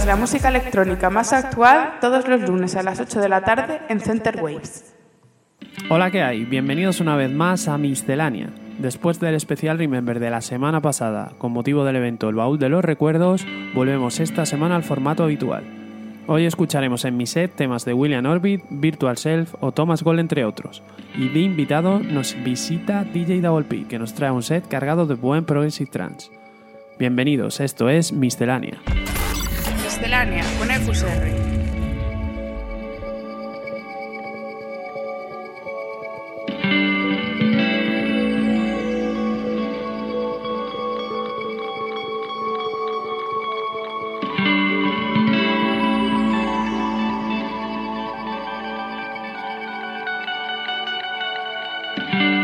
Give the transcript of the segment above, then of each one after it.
Pierdas la música electrónica más actual todos los lunes a las 8 de la tarde en Center Waves. Hola, ¿qué hay? Bienvenidos una vez más a Miscelánea. Después del especial Remember de la semana pasada, con motivo del evento El Baúl de los Recuerdos, volvemos esta semana al formato habitual. Hoy escucharemos en mi set temas de William Orbit, Virtual Self o Thomas Gold, entre otros. Y de invitado nos visita DJ Double P, que nos trae un set cargado de buen progressive trance. Bienvenidos, esto es Miscelánea. Miscelánea con EQSR. thank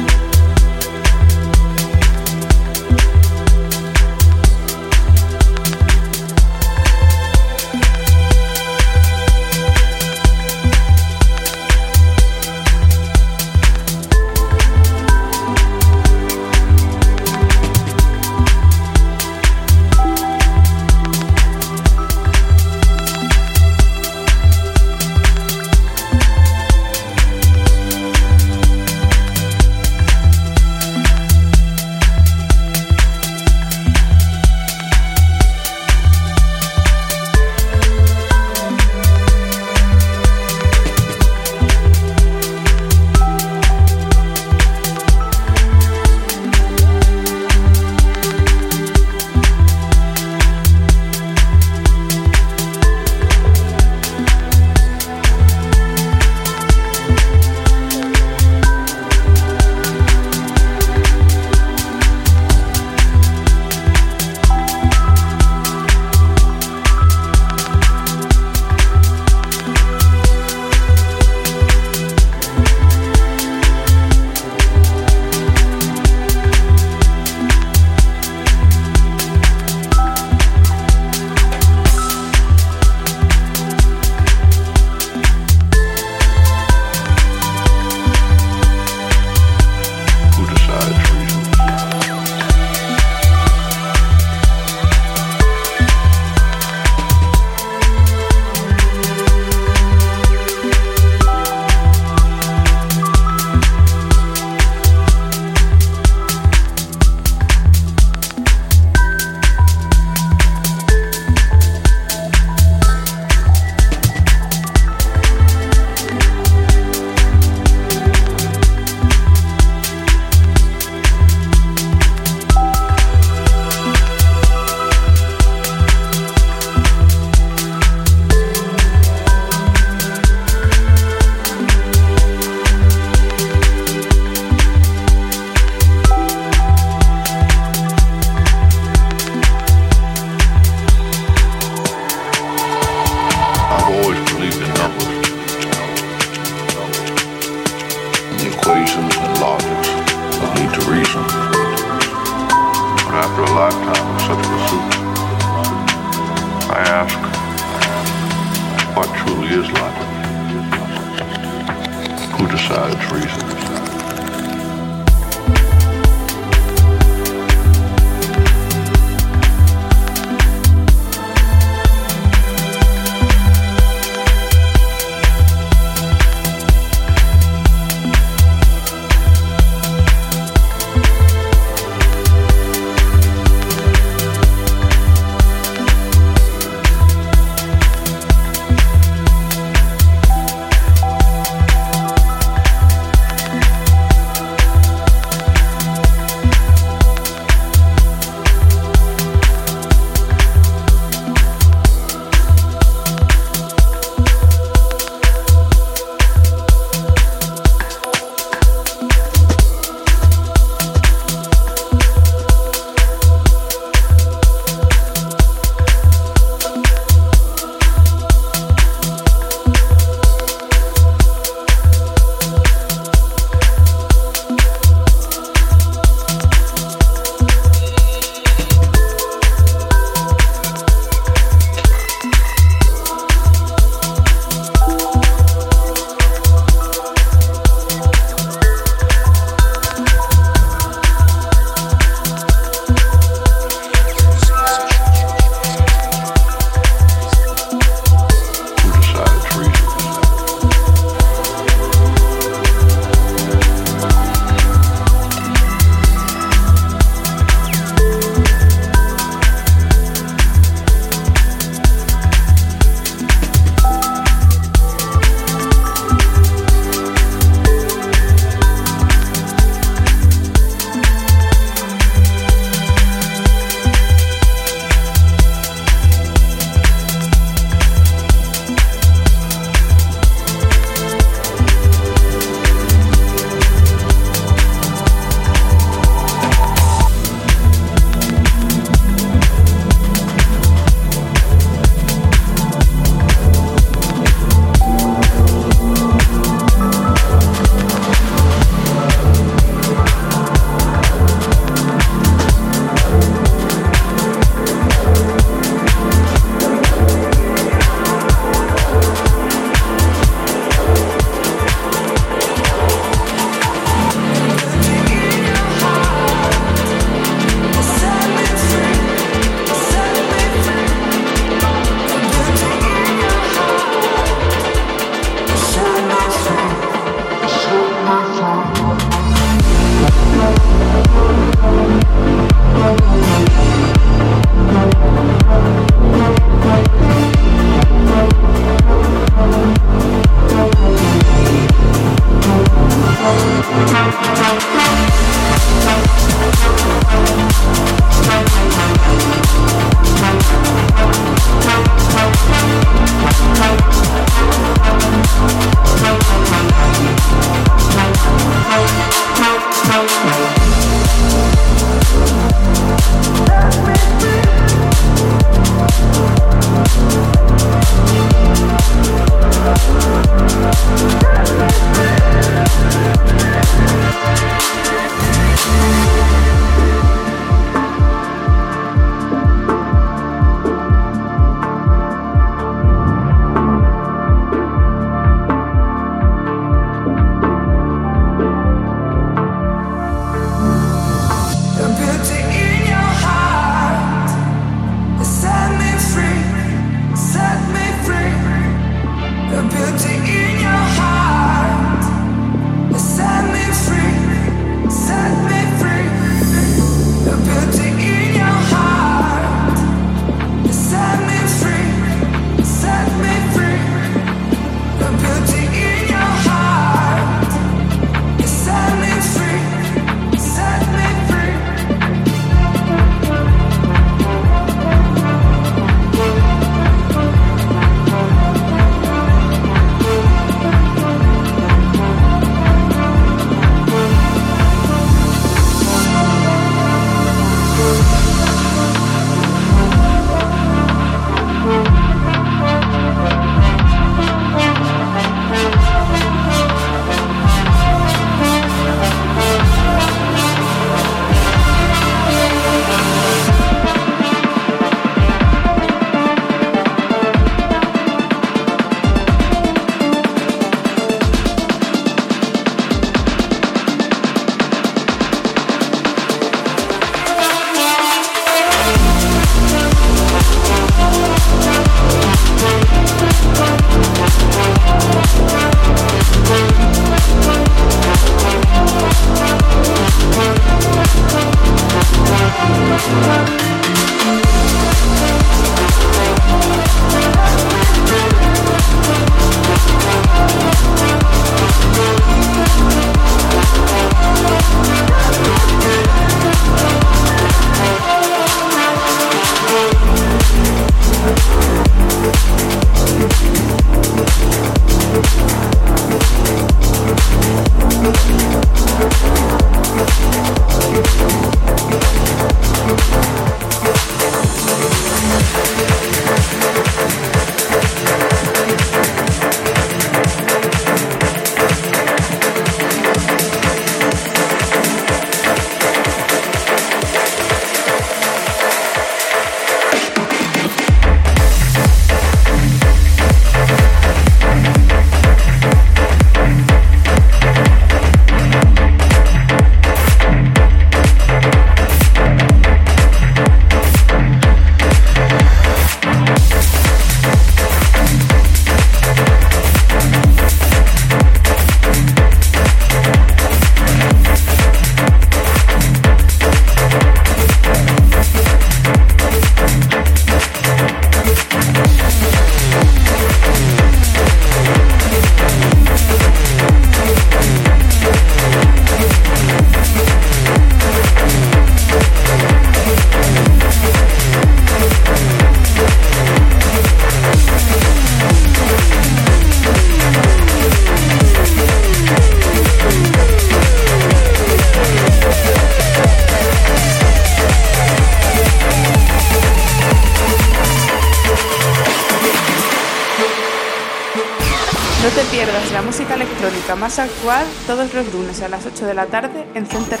actual todos los lunes a las 8 de la tarde en Center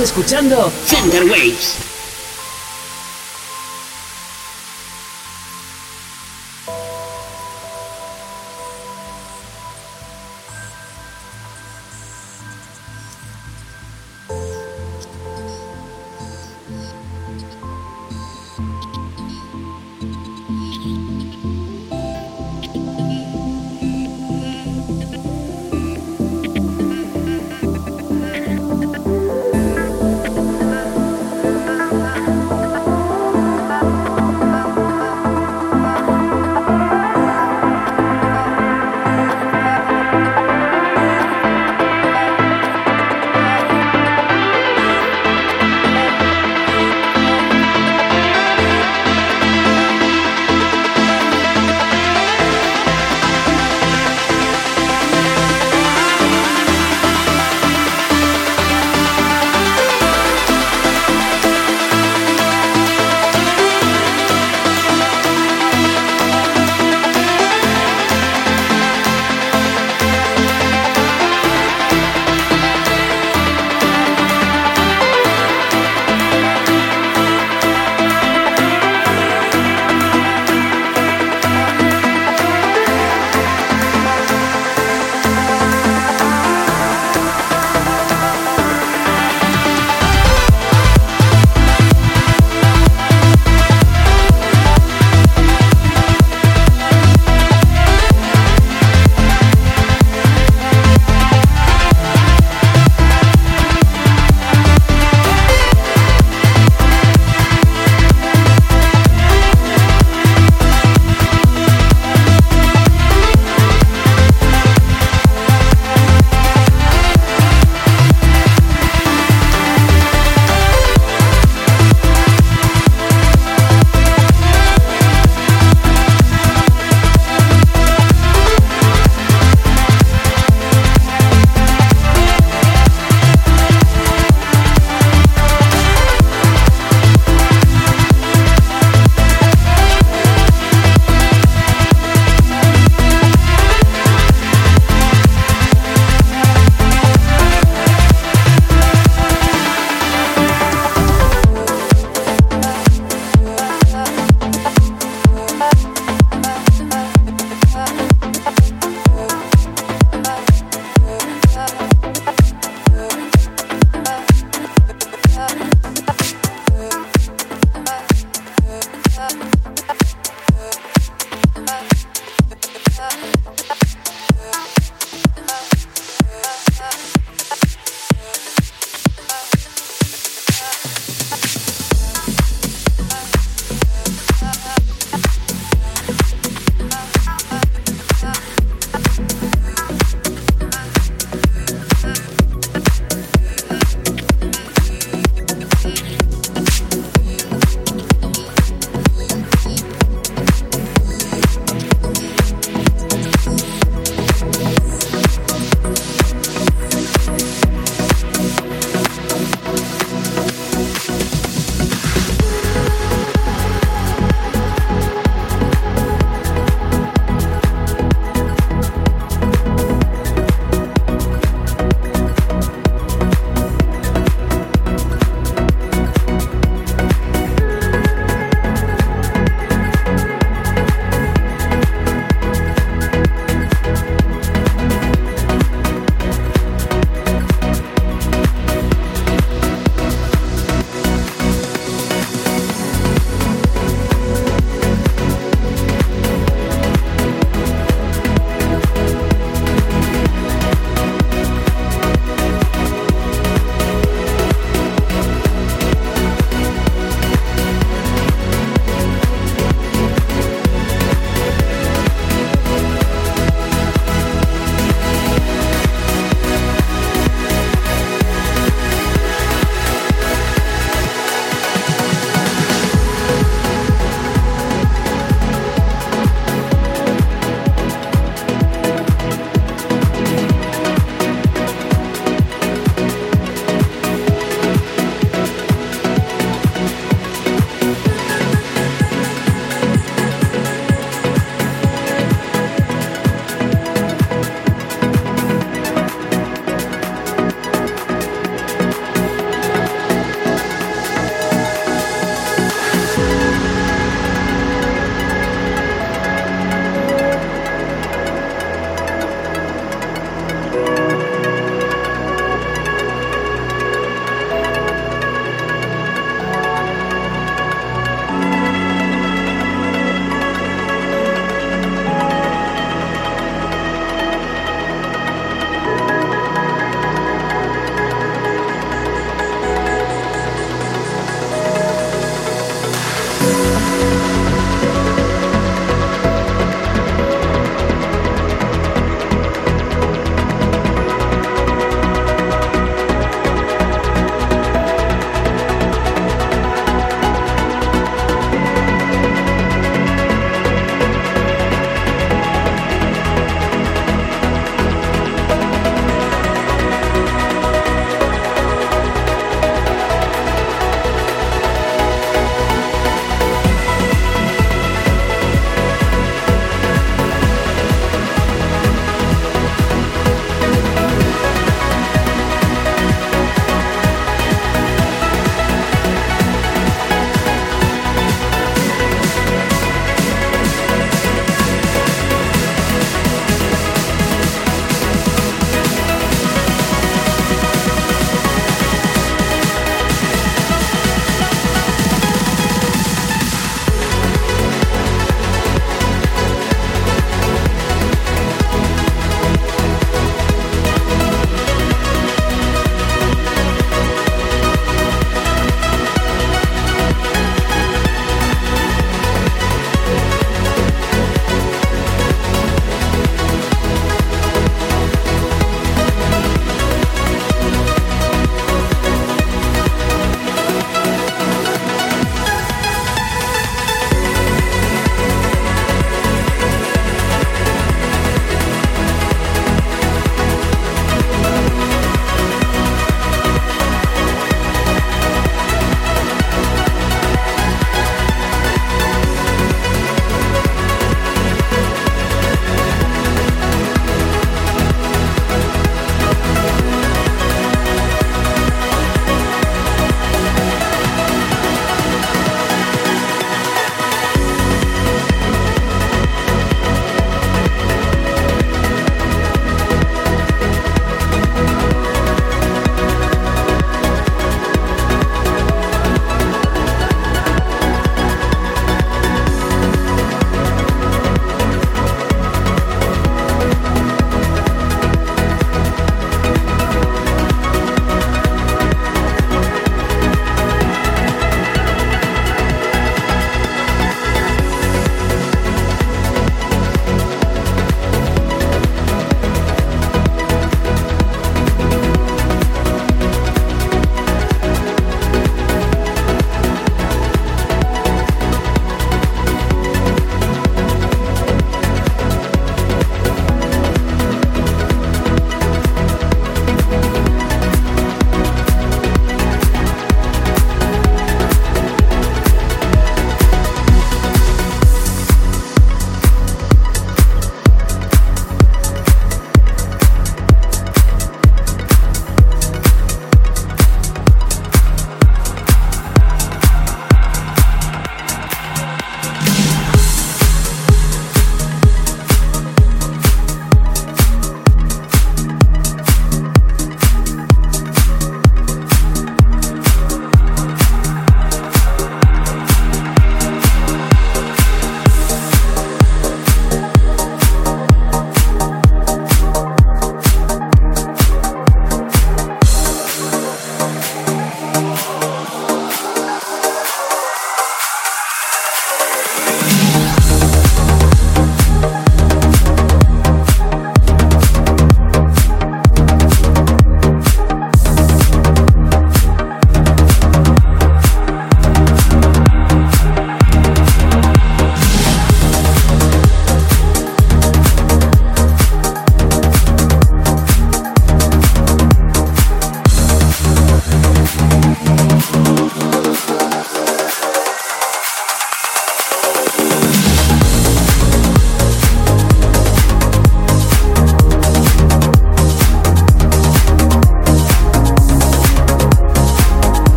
escuchando Center